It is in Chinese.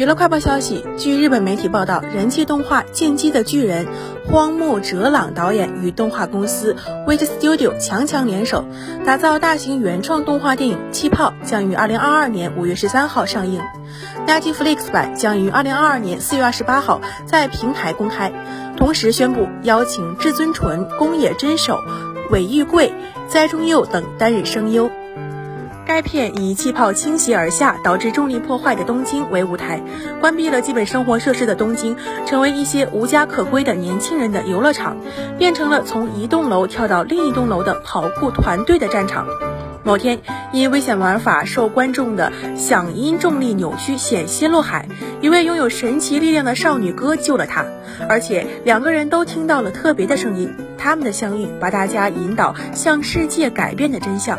娱乐快报消息：据日本媒体报道，人气动画《进击的巨人》荒木哲朗导演与动画公司 Wit Studio 强强联手，打造大型原创动画电影《气泡》，将于二零二二年五月十三号上映。Netflix 版将于二零二二年四月二十八号在平台公开。同时宣布邀请至尊纯、宫野真守、尾玉贵、栽中佑等担任声优。该片以气泡倾斜而下，导致重力破坏的东京为舞台，关闭了基本生活设施的东京，成为一些无家可归的年轻人的游乐场，变成了从一栋楼跳到另一栋楼的跑酷团队的战场。某天，因危险玩法受观众的响音重力扭曲，险些落海，一位拥有神奇力量的少女哥救了他，而且两个人都听到了特别的声音。他们的相遇，把大家引导向世界改变的真相。